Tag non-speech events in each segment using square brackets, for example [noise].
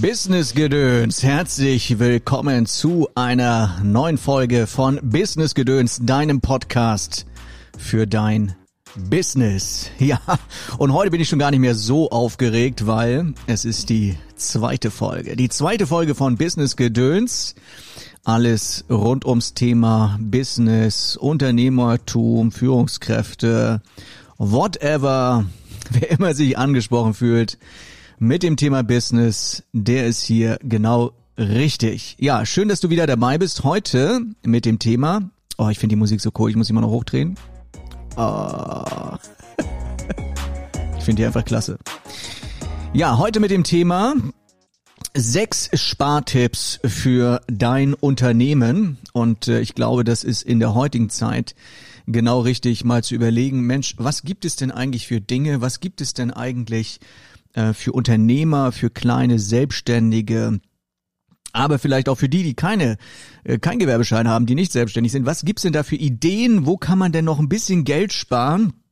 Business Gedöns, herzlich willkommen zu einer neuen Folge von Business Gedöns, deinem Podcast für dein Business. [laughs] Ja, und heute bin ich schon gar nicht mehr so aufgeregt, weil es ist die zweite Folge. Die zweite Folge von Business Gedöns. Alles rund ums Thema Business, Unternehmertum, Führungskräfte, whatever, [laughs] wer immer sich angesprochen fühlt mit dem Thema Business, der ist hier genau richtig. Ja, schön, dass du wieder dabei bist. Heute mit dem Thema, oh, ich finde die Musik so cool, ich muss sie mal noch hochdrehen. Oh. [laughs] ich finde die einfach klasse. Ja, heute mit dem Thema sechs Spartipps für dein Unternehmen. Und äh, ich glaube, das ist in der heutigen Zeit genau richtig, mal zu überlegen, Mensch, was gibt es denn eigentlich für Dinge? Was gibt es denn eigentlich äh, für Unternehmer, für kleine Selbstständige, aber vielleicht auch für die, die keine äh, kein Gewerbeschein haben, die nicht selbstständig sind. Was gibt's denn da für Ideen? Wo kann man denn noch ein bisschen Geld sparen?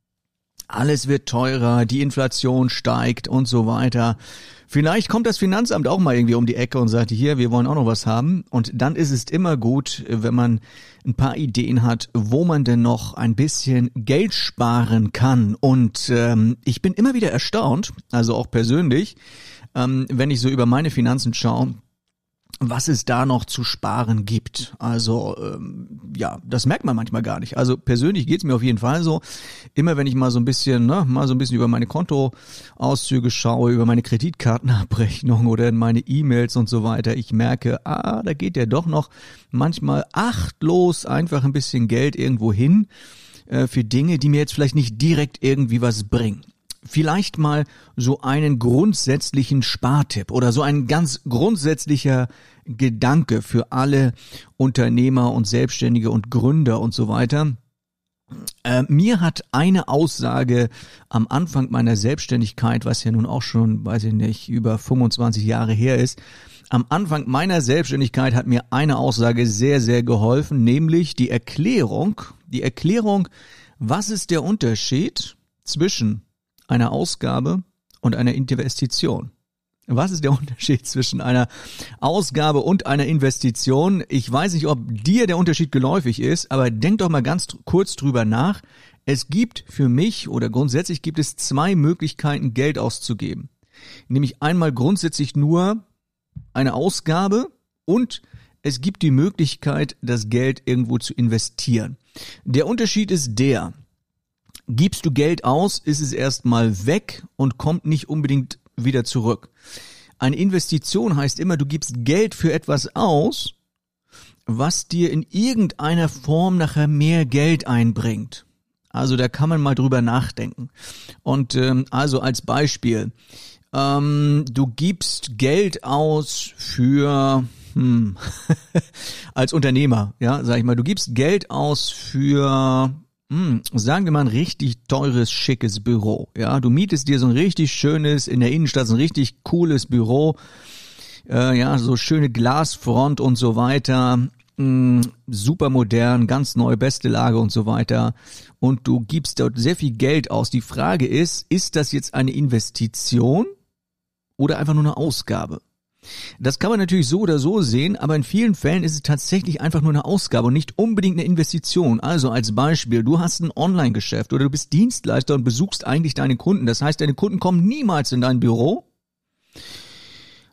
Alles wird teurer, die Inflation steigt und so weiter. Vielleicht kommt das Finanzamt auch mal irgendwie um die Ecke und sagt, hier, wir wollen auch noch was haben. Und dann ist es immer gut, wenn man ein paar Ideen hat, wo man denn noch ein bisschen Geld sparen kann. Und ähm, ich bin immer wieder erstaunt, also auch persönlich, ähm, wenn ich so über meine Finanzen schaue, was es da noch zu sparen gibt. Also ähm, ja, das merkt man manchmal gar nicht. Also persönlich geht's mir auf jeden Fall so. Immer wenn ich mal so ein bisschen, ne, mal so ein bisschen über meine Kontoauszüge schaue, über meine Kreditkartenabrechnung oder in meine E-Mails und so weiter, ich merke, ah, da geht ja doch noch manchmal achtlos einfach ein bisschen Geld irgendwo hin äh, für Dinge, die mir jetzt vielleicht nicht direkt irgendwie was bringen vielleicht mal so einen grundsätzlichen Spartipp oder so ein ganz grundsätzlicher Gedanke für alle Unternehmer und Selbstständige und Gründer und so weiter. Äh, mir hat eine Aussage am Anfang meiner Selbstständigkeit, was ja nun auch schon, weiß ich nicht, über 25 Jahre her ist, am Anfang meiner Selbstständigkeit hat mir eine Aussage sehr, sehr geholfen, nämlich die Erklärung, die Erklärung, was ist der Unterschied zwischen einer Ausgabe und einer Investition. Was ist der [laughs] Unterschied zwischen einer Ausgabe und einer Investition? Ich weiß nicht, ob dir der Unterschied geläufig ist, aber denk doch mal ganz kurz drüber nach. Es gibt für mich oder grundsätzlich gibt es zwei Möglichkeiten, Geld auszugeben. Nämlich einmal grundsätzlich nur eine Ausgabe und es gibt die Möglichkeit, das Geld irgendwo zu investieren. Der Unterschied ist der, Gibst du Geld aus, ist es erstmal weg und kommt nicht unbedingt wieder zurück. Eine Investition heißt immer, du gibst Geld für etwas aus, was dir in irgendeiner Form nachher mehr Geld einbringt. Also da kann man mal drüber nachdenken. Und ähm, also als Beispiel, ähm, du gibst Geld aus für hm, [laughs] als Unternehmer, ja, sag ich mal, du gibst Geld aus für hm, sagen wir mal ein richtig teures, schickes Büro. Ja, du mietest dir so ein richtig schönes, in der Innenstadt so ein richtig cooles Büro. Äh, ja, so schöne Glasfront und so weiter. Hm, super modern, ganz neu, beste Lage und so weiter. Und du gibst dort sehr viel Geld aus. Die Frage ist, ist das jetzt eine Investition oder einfach nur eine Ausgabe? Das kann man natürlich so oder so sehen, aber in vielen Fällen ist es tatsächlich einfach nur eine Ausgabe und nicht unbedingt eine Investition. Also als Beispiel, du hast ein Online-Geschäft oder du bist Dienstleister und besuchst eigentlich deine Kunden. Das heißt, deine Kunden kommen niemals in dein Büro.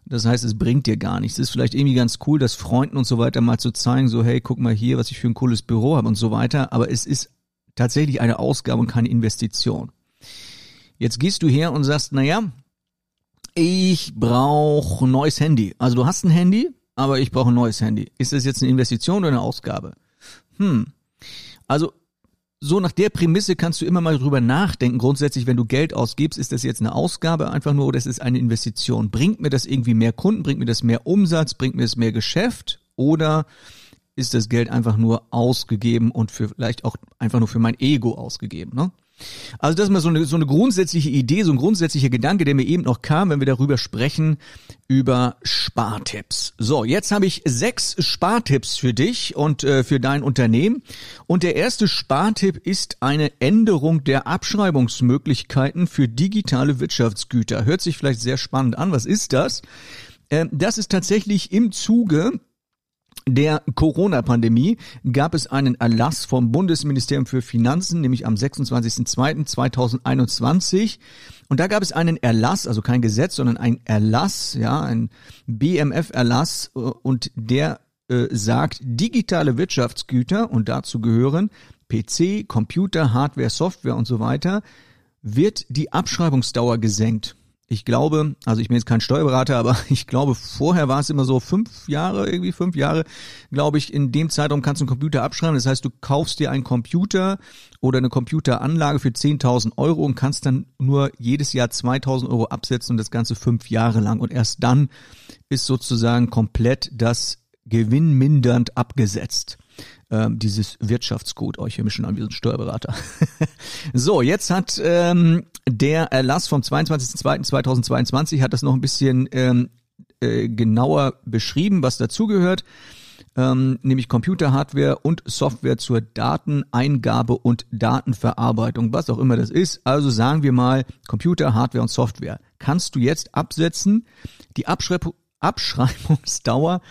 Das heißt, es bringt dir gar nichts. Es ist vielleicht irgendwie ganz cool, das Freunden und so weiter mal zu zeigen, so hey, guck mal hier, was ich für ein cooles Büro habe und so weiter. Aber es ist tatsächlich eine Ausgabe und keine Investition. Jetzt gehst du her und sagst, na ja, ich brauche ein neues Handy. Also du hast ein Handy, aber ich brauche ein neues Handy. Ist das jetzt eine Investition oder eine Ausgabe? Hm. Also so nach der Prämisse kannst du immer mal drüber nachdenken. Grundsätzlich, wenn du Geld ausgibst, ist das jetzt eine Ausgabe einfach nur oder ist es eine Investition? Bringt mir das irgendwie mehr Kunden? Bringt mir das mehr Umsatz? Bringt mir das mehr Geschäft? Oder ist das Geld einfach nur ausgegeben und für, vielleicht auch einfach nur für mein Ego ausgegeben? Ne? Also das ist mal so eine, so eine grundsätzliche Idee, so ein grundsätzlicher Gedanke, der mir eben noch kam, wenn wir darüber sprechen, über Spartipps. So, jetzt habe ich sechs Spartipps für dich und äh, für dein Unternehmen. Und der erste Spartipp ist eine Änderung der Abschreibungsmöglichkeiten für digitale Wirtschaftsgüter. Hört sich vielleicht sehr spannend an. Was ist das? äh, das ist tatsächlich im Zuge der Corona-Pandemie gab es einen Erlass vom Bundesministerium für Finanzen, nämlich am 26.02.2021. Und da gab es einen Erlass, also kein Gesetz, sondern ein Erlass, ja, ein BMF-Erlass, äh, und der äh, sagt, digitale Wirtschaftsgüter, und dazu gehören PC, Computer, Hardware, Software und so weiter, wird die Abschreibungsdauer gesenkt ich glaube, also ich bin jetzt kein Steuerberater, aber [laughs] ich glaube, vorher war es immer so fünf Jahre, irgendwie fünf Jahre, glaube ich, in dem Zeitraum kannst du einen Computer abschreiben. Das heißt, du kaufst dir einen Computer oder eine Computeranlage für 10.000 Euro und kannst dann nur jedes Jahr 2.000 Euro absetzen und das Ganze fünf Jahre lang. Und erst dann ist sozusagen komplett das gewinnmindernd abgesetzt ähm, dieses Wirtschaftsgut. Oh, ich schon an wie ein Steuerberater. [laughs] so, jetzt hat ähm, der Erlass vom 22.02.2022 hat das noch ein bisschen ähm, äh, genauer beschrieben, was dazugehört. Ähm, nämlich Computerhardware und Software zur Dateneingabe und Datenverarbeitung, was auch immer das ist. Also sagen wir mal Computer, Hardware und Software. Kannst du jetzt absetzen? Die Abschreibung Abschreibungsdauer,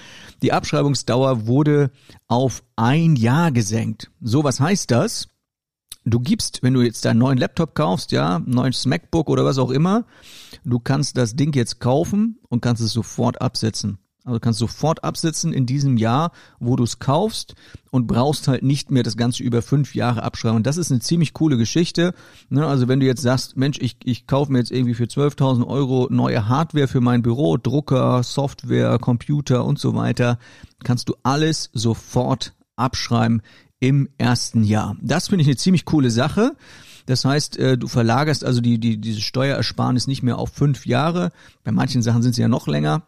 die Abschreibungsdauer wurde auf ein Jahr gesenkt. So, was heißt das? Du gibst, wenn du jetzt deinen neuen Laptop kaufst, ja, neues MacBook oder was auch immer, du kannst das Ding jetzt kaufen und kannst es sofort absetzen. Also kannst sofort absetzen in diesem Jahr, wo du es kaufst und brauchst halt nicht mehr das Ganze über fünf Jahre abschreiben. Und das ist eine ziemlich coole Geschichte. Ne? Also wenn du jetzt sagst, Mensch, ich, ich kaufe mir jetzt irgendwie für 12.000 Euro neue Hardware für mein Büro, Drucker, Software, Computer und so weiter, kannst du alles sofort abschreiben im ersten Jahr. Das finde ich eine ziemlich coole Sache. Das heißt, äh, du verlagerst also die, die, diese Steuerersparnis nicht mehr auf fünf Jahre. Bei manchen Sachen sind sie ja noch länger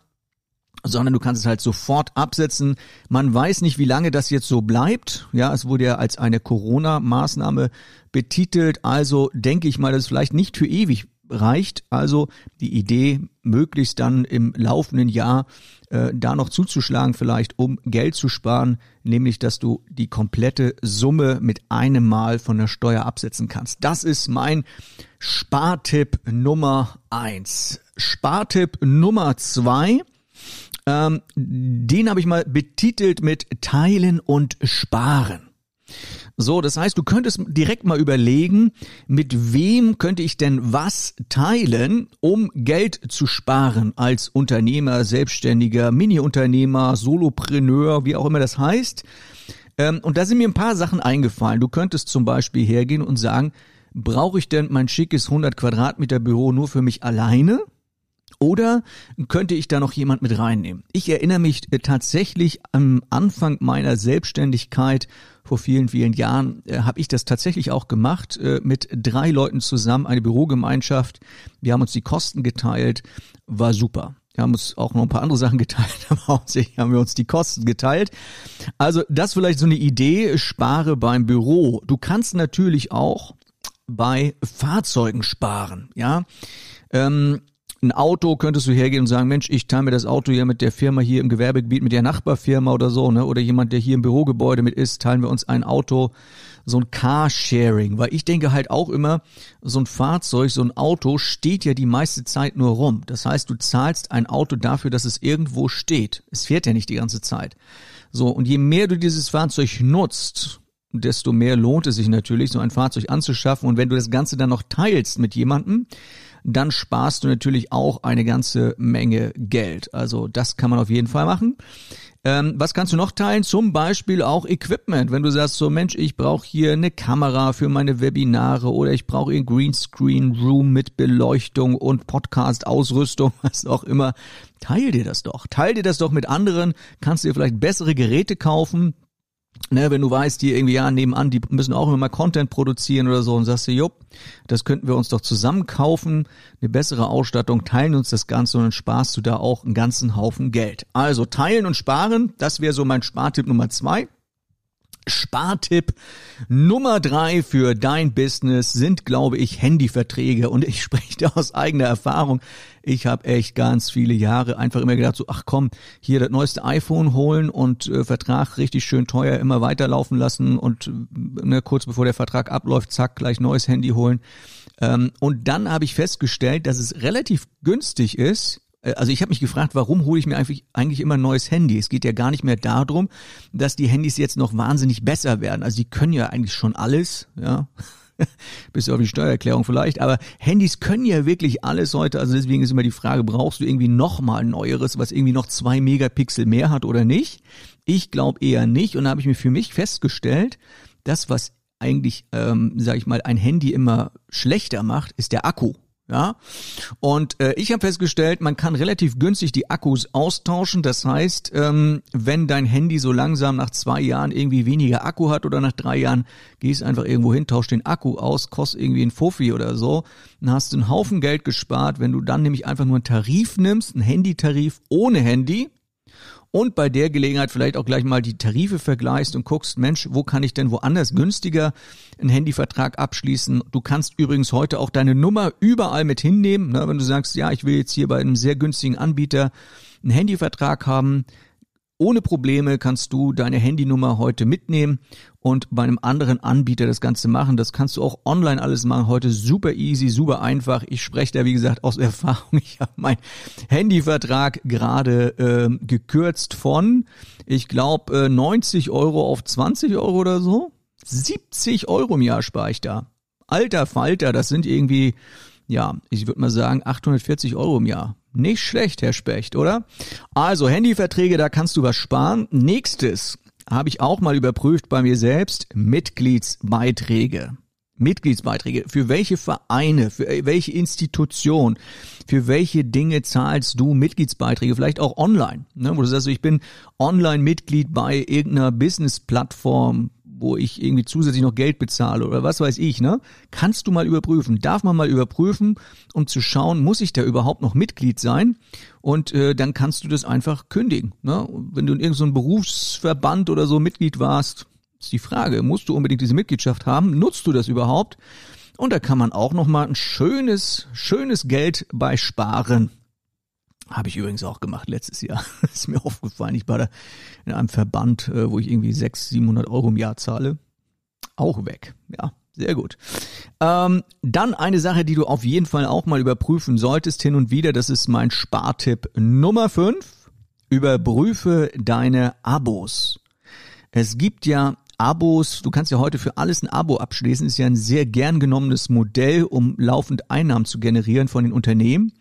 sondern du kannst es halt sofort absetzen. Man weiß nicht, wie lange das jetzt so bleibt. Ja, es wurde ja als eine Corona-Maßnahme betitelt. Also denke ich mal, dass es vielleicht nicht für ewig reicht. Also die Idee, möglichst dann im laufenden Jahr äh, da noch zuzuschlagen, vielleicht um Geld zu sparen, nämlich dass du die komplette Summe mit einem Mal von der Steuer absetzen kannst. Das ist mein Spartipp Nummer eins. Spartipp Nummer zwei ähm, den habe ich mal betitelt mit Teilen und Sparen. So, das heißt, du könntest direkt mal überlegen, mit wem könnte ich denn was teilen, um Geld zu sparen als Unternehmer, Selbstständiger, Mini-Unternehmer, Solopreneur, wie auch immer das heißt. Ähm, und da sind mir ein paar Sachen eingefallen. Du könntest zum Beispiel hergehen und sagen, brauche ich denn mein schickes 100 Quadratmeter Büro nur für mich alleine? Oder könnte ich da noch jemand mit reinnehmen? Ich erinnere mich äh, tatsächlich am Anfang meiner Selbstständigkeit vor vielen, vielen Jahren äh, habe ich das tatsächlich auch gemacht äh, mit drei Leuten zusammen, eine Bürogemeinschaft. Wir haben uns die Kosten geteilt, war super. Wir haben uns auch noch ein paar andere Sachen geteilt, [laughs] aber hauptsächlich haben wir uns die Kosten geteilt. Also das vielleicht so eine Idee, spare beim Büro. Du kannst natürlich auch bei Fahrzeugen sparen, ja. Ähm, ein Auto könntest du hergehen und sagen, Mensch, ich teile mir das Auto ja mit der Firma hier im Gewerbegebiet, mit der Nachbarfirma oder so, ne? Oder jemand, der hier im Bürogebäude mit ist, teilen wir uns ein Auto, so ein Carsharing. Weil ich denke halt auch immer, so ein Fahrzeug, so ein Auto steht ja die meiste Zeit nur rum. Das heißt, du zahlst ein Auto dafür, dass es irgendwo steht. Es fährt ja nicht die ganze Zeit. So, und je mehr du dieses Fahrzeug nutzt, desto mehr lohnt es sich natürlich, so ein Fahrzeug anzuschaffen. Und wenn du das Ganze dann noch teilst mit jemandem, dann sparst du natürlich auch eine ganze Menge Geld. Also das kann man auf jeden Fall machen. Ähm, was kannst du noch teilen? Zum Beispiel auch Equipment. Wenn du sagst, so Mensch, ich brauche hier eine Kamera für meine Webinare oder ich brauche einen Greenscreen Room mit Beleuchtung und Podcast-Ausrüstung, [laughs] was auch immer, teil dir das doch. Teil dir das doch mit anderen. Kannst dir vielleicht bessere Geräte kaufen ne, wenn du weißt, die irgendwie ja nebenan, die müssen auch immer mal Content produzieren oder so und sagst du, jupp, das könnten wir uns doch zusammen kaufen, eine bessere Ausstattung, teilen uns das Ganze und dann sparst du da auch einen ganzen Haufen Geld. Also teilen und sparen, das wäre so mein Spartipp Nummer zwei. Spartipp Nummer drei für dein Business sind, glaube ich, Handyverträge. Und ich [laughs] spreche da aus eigener Erfahrung. Ich habe echt ganz viele Jahre einfach immer gedacht, so, ach komm, hier das neueste iPhone holen und äh, Vertrag richtig schön teuer immer weiterlaufen lassen und äh, ne, kurz bevor der Vertrag abläuft, zack, gleich neues Handy holen. Ähm, und dann habe ich festgestellt, dass es relativ günstig ist, also ich habe mich gefragt, warum hole ich mir eigentlich, eigentlich immer ein neues Handy? Es geht ja gar nicht mehr darum, dass die Handys jetzt noch wahnsinnig besser werden. Also die können ja eigentlich schon alles, ja. [laughs] Bis auf die Steuererklärung vielleicht, aber Handys können ja wirklich alles heute. Also deswegen ist immer die Frage, brauchst du irgendwie noch mal ein neueres, was irgendwie noch zwei Megapixel mehr hat oder nicht? Ich glaube eher nicht. Und da habe ich mir für mich festgestellt, das, was eigentlich, ähm, sage ich mal, ein Handy immer schlechter macht, ist der Akku. Ja, und äh, ich habe festgestellt, man kann relativ günstig die Akkus austauschen. Das heißt, ähm, wenn dein Handy so langsam nach zwei Jahren irgendwie weniger Akku hat oder nach drei Jahren, gehst einfach irgendwo hin, tausch den Akku aus, kostet irgendwie ein Fuffi oder so, dann hast du einen Haufen Geld gespart. Wenn du dann nämlich einfach nur einen Tarif nimmst, einen Handytarif ohne Handy, und bei der Gelegenheit vielleicht auch gleich mal die Tarife vergleichst und guckst, Mensch, wo kann ich denn woanders günstiger einen Handyvertrag abschließen? Du kannst übrigens heute auch deine Nummer überall mit hinnehmen, ne? wenn du sagst, ja, ich will jetzt hier bei einem sehr günstigen Anbieter einen Handyvertrag haben, ohne Probleme kannst du deine Handynummer heute mitnehmen und bei einem anderen Anbieter das Ganze machen. Das kannst du auch online alles machen. Heute super easy, super einfach. Ich spreche da, wie gesagt, aus [laughs] Erfahrung. Ich habe meinen Handyvertrag gerade äh, gekürzt von, ich glaube, äh, 90 Euro auf 20 Euro oder so. 70 Euro im Jahr spare ich da. Alter Falter, das sind irgendwie, ja, ich würde mal sagen, 840 Euro im Jahr. Nicht schlecht, Herr Specht, oder? Also Handyverträge, da kannst du was sparen. Nächstes habe ich auch mal überprüft bei mir selbst, Mitgliedsbeiträge. Mitgliedsbeiträge. Für welche Vereine, für welche Institution, für welche Dinge zahlst du Mitgliedsbeiträge? Vielleicht auch online, ne? wo du sagst, ich bin Online-Mitglied bei irgendeiner Business-Plattform, wo ich irgendwie zusätzlich noch Geld bezahle oder was weiß ich, ne? Kannst du mal überprüfen, darf man mal überprüfen, um zu schauen, muss ich da überhaupt noch Mitglied sein? Und äh, dann kannst du das einfach kündigen. Ne? Wenn du in irgendeinem Berufsverband oder so Mitglied warst, ist die Frage, musst du unbedingt diese Mitgliedschaft haben? Nutzt du das überhaupt? Und da kann man auch noch mal ein schönes, schönes Geld bei sparen. Habe ich übrigens auch gemacht letztes Jahr. [laughs] ist mir aufgefallen. Ich war da in einem Verband, äh, wo ich irgendwie 600, 700 Euro im Jahr zahle. Auch weg. Ja, sehr gut. Ähm, dann eine Sache, die du auf jeden Fall auch mal überprüfen solltest hin und wieder. Das ist mein Spartipp Nummer 5. Überprüfe deine Abos. Es gibt ja Abos, du kannst ja heute für alles ein Abo abschließen, ist ja ein sehr gern genommenes Modell, um laufend Einnahmen zu generieren von den Unternehmen.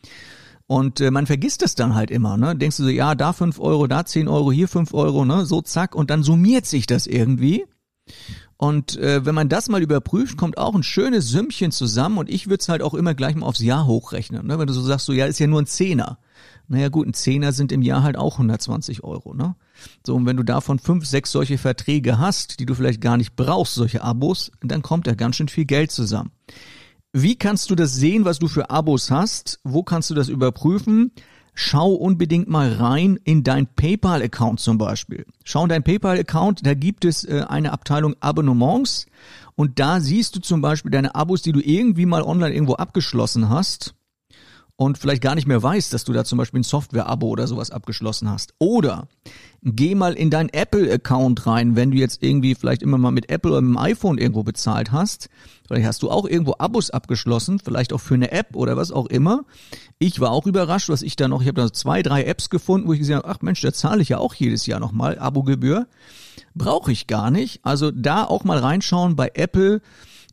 Und äh, man vergisst es dann halt immer, ne? Denkst du so, ja, da fünf Euro, da zehn Euro, hier fünf Euro, ne? So zack, und dann summiert sich das irgendwie. Und äh, wenn man das mal überprüft, kommt auch ein schönes Sümmchen zusammen und ich würde es halt auch immer gleich mal aufs Jahr hochrechnen. Ne? Wenn du so sagst, so ja, ist ja nur ein Zehner. Naja gut, ein Zehner sind im Jahr halt auch 120 Euro. Ne? So, und wenn du davon fünf, sechs solche Verträge hast, die du vielleicht gar nicht brauchst, solche Abos, dann kommt da ganz schön viel Geld zusammen. Wie kannst du das sehen, was du für Abos hast? Wo kannst du das überprüfen? Schau unbedingt mal rein in dein PayPal-Account zum Beispiel. Schau in dein PayPal-Account, da gibt es äh, eine Abteilung Abonnements und da siehst du zum Beispiel deine Abos, die du irgendwie mal online irgendwo abgeschlossen hast und vielleicht gar nicht mehr weißt, dass du da zum Beispiel ein Software-Abo oder sowas abgeschlossen hast. Oder geh mal in dein Apple-Account rein, wenn du jetzt irgendwie vielleicht immer mal mit Apple oder mit dem iPhone irgendwo bezahlt hast. Vielleicht hast du auch irgendwo Abos abgeschlossen, vielleicht auch für eine App oder was auch immer. Ich war auch überrascht, was ich da noch, ich habe da zwei, drei Apps gefunden, wo ich gesehen habe, ach Mensch, da zahle ich ja auch jedes Jahr nochmal Abogebühr. Brauche ich gar nicht. Also da auch mal reinschauen bei Apple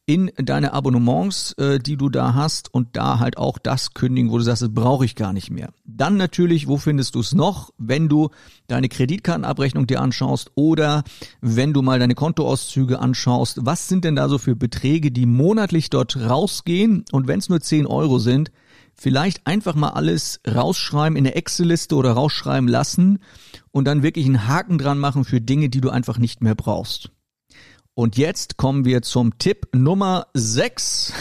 in deine Abonnements, äh, die du da hast und da halt auch das kündigen, wo du sagst, das brauche ich gar nicht mehr. Dann natürlich, wo findest du es noch, wenn du deine Kreditkartenabrechnung dir anschaust oder wenn du mal deine Kontoauszüge anschaust, was sind denn da so für Beträge, die monatlich dort rausgehen und wenn es nur 10 Euro sind, vielleicht einfach mal alles rausschreiben in der Excel-Liste oder rausschreiben lassen und dann wirklich einen Haken dran machen für Dinge, die du einfach nicht mehr brauchst. Und jetzt kommen wir zum Tipp Nummer 6.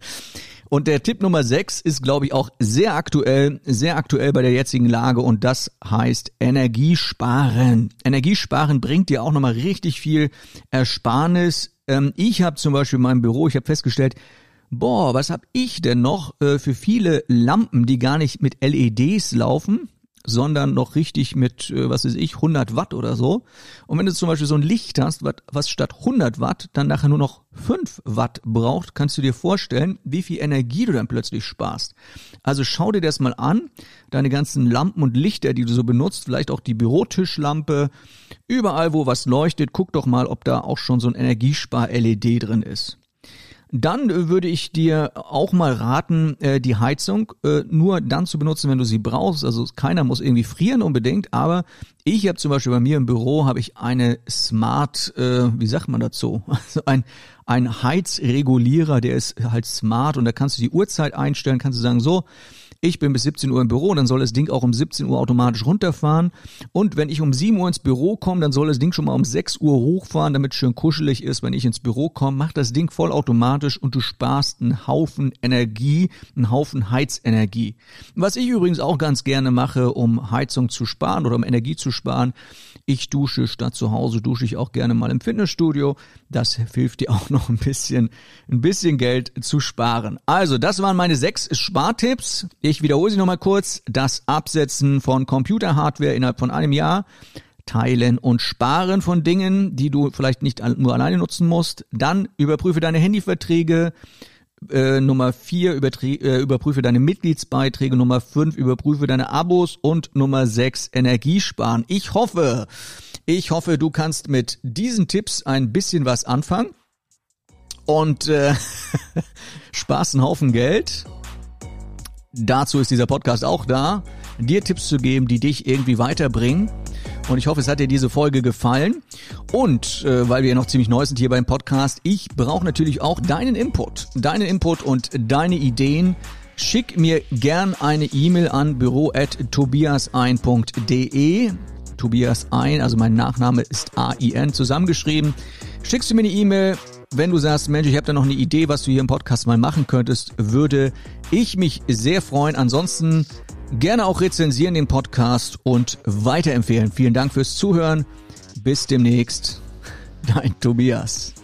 [laughs] und der Tipp Nummer 6 ist, glaube ich, auch sehr aktuell, sehr aktuell bei der jetzigen Lage und das heißt Energiesparen. Energiesparen bringt dir auch nochmal richtig viel Ersparnis. Ähm, ich habe zum Beispiel in meinem Büro, ich habe festgestellt, boah, was habe ich denn noch äh, für viele Lampen, die gar nicht mit LEDs laufen, sondern noch richtig mit, äh, was weiß ich, 100 Watt oder so. Und wenn du zum Beispiel so ein Licht hast, was statt 100 Watt dann nachher nur noch 5 Watt braucht, kannst du dir vorstellen, wie viel Energie du dann plötzlich sparst. Also schau dir das mal an, deine ganzen Lampen und Lichter, die du so benutzt, vielleicht auch die Bürotischlampe, überall wo was leuchtet, guck doch mal, ob da auch schon so ein Energiespar-LED drin ist. Dann äh, würde ich dir auch mal raten, äh, die Heizung äh, nur dann zu benutzen, wenn du sie brauchst. Also keiner muss irgendwie frieren unbedingt, aber ich habe zum Beispiel bei mir im Büro habe ich eine Smart, wie sagt man dazu? [laughs] Also ein ein Heizregulierer, der ist halt smart und da kannst du die Uhrzeit einstellen, kannst du sagen so ich bin bis 17 Uhr im Büro, dann soll das Ding auch um 17 Uhr automatisch runterfahren. Und wenn ich um 7 Uhr ins Büro komme, dann soll das Ding schon mal um 6 Uhr hochfahren, damit es schön kuschelig ist. Wenn ich ins Büro komme, macht das Ding vollautomatisch und du sparst einen Haufen Energie, einen Haufen Heizenergie. Was ich übrigens auch ganz gerne mache, um Heizung zu sparen oder um Energie zu sparen, ich dusche statt zu Hause, dusche ich auch gerne mal im Fitnessstudio. Das hilft dir [laughs] auch noch ein bisschen, ein bisschen Geld zu sparen. Also, das waren meine sechs Spartipps. Ich wiederhole sie nochmal kurz. Das Absetzen von Computerhardware innerhalb von einem Jahr. Teilen und Sparen von Dingen, die du vielleicht nicht nur alleine nutzen musst. Dann überprüfe deine Handyverträge. Äh, Nummer vier äh, überprüfe deine Mitgliedsbeiträge, Nummer fünf überprüfe deine Abos und Nummer sechs Energiesparen. Ich hoffe, ich hoffe, du kannst mit diesen Tipps ein bisschen was anfangen und äh, [laughs] sparst einen Haufen Geld. Dazu ist dieser Podcast auch da, dir Tipps zu geben, die dich irgendwie weiterbringen. Und ich hoffe, es hat dir diese Folge gefallen. Und äh, weil wir ja noch ziemlich neu sind hier beim Podcast, ich brauche natürlich auch deinen Input. Deinen Input und deine Ideen. Schick mir gern eine E-Mail an büro@tobiasein.de. Tobias ein, also mein Nachname ist A-I-N zusammengeschrieben. Schickst du mir eine E-Mail, wenn du sagst, Mensch, ich habe da noch eine Idee, was du hier im Podcast mal machen könntest, würde ich mich sehr freuen. Ansonsten Gerne auch rezensieren den Podcast und weiterempfehlen. Vielen Dank fürs Zuhören. Bis demnächst. Dein Tobias.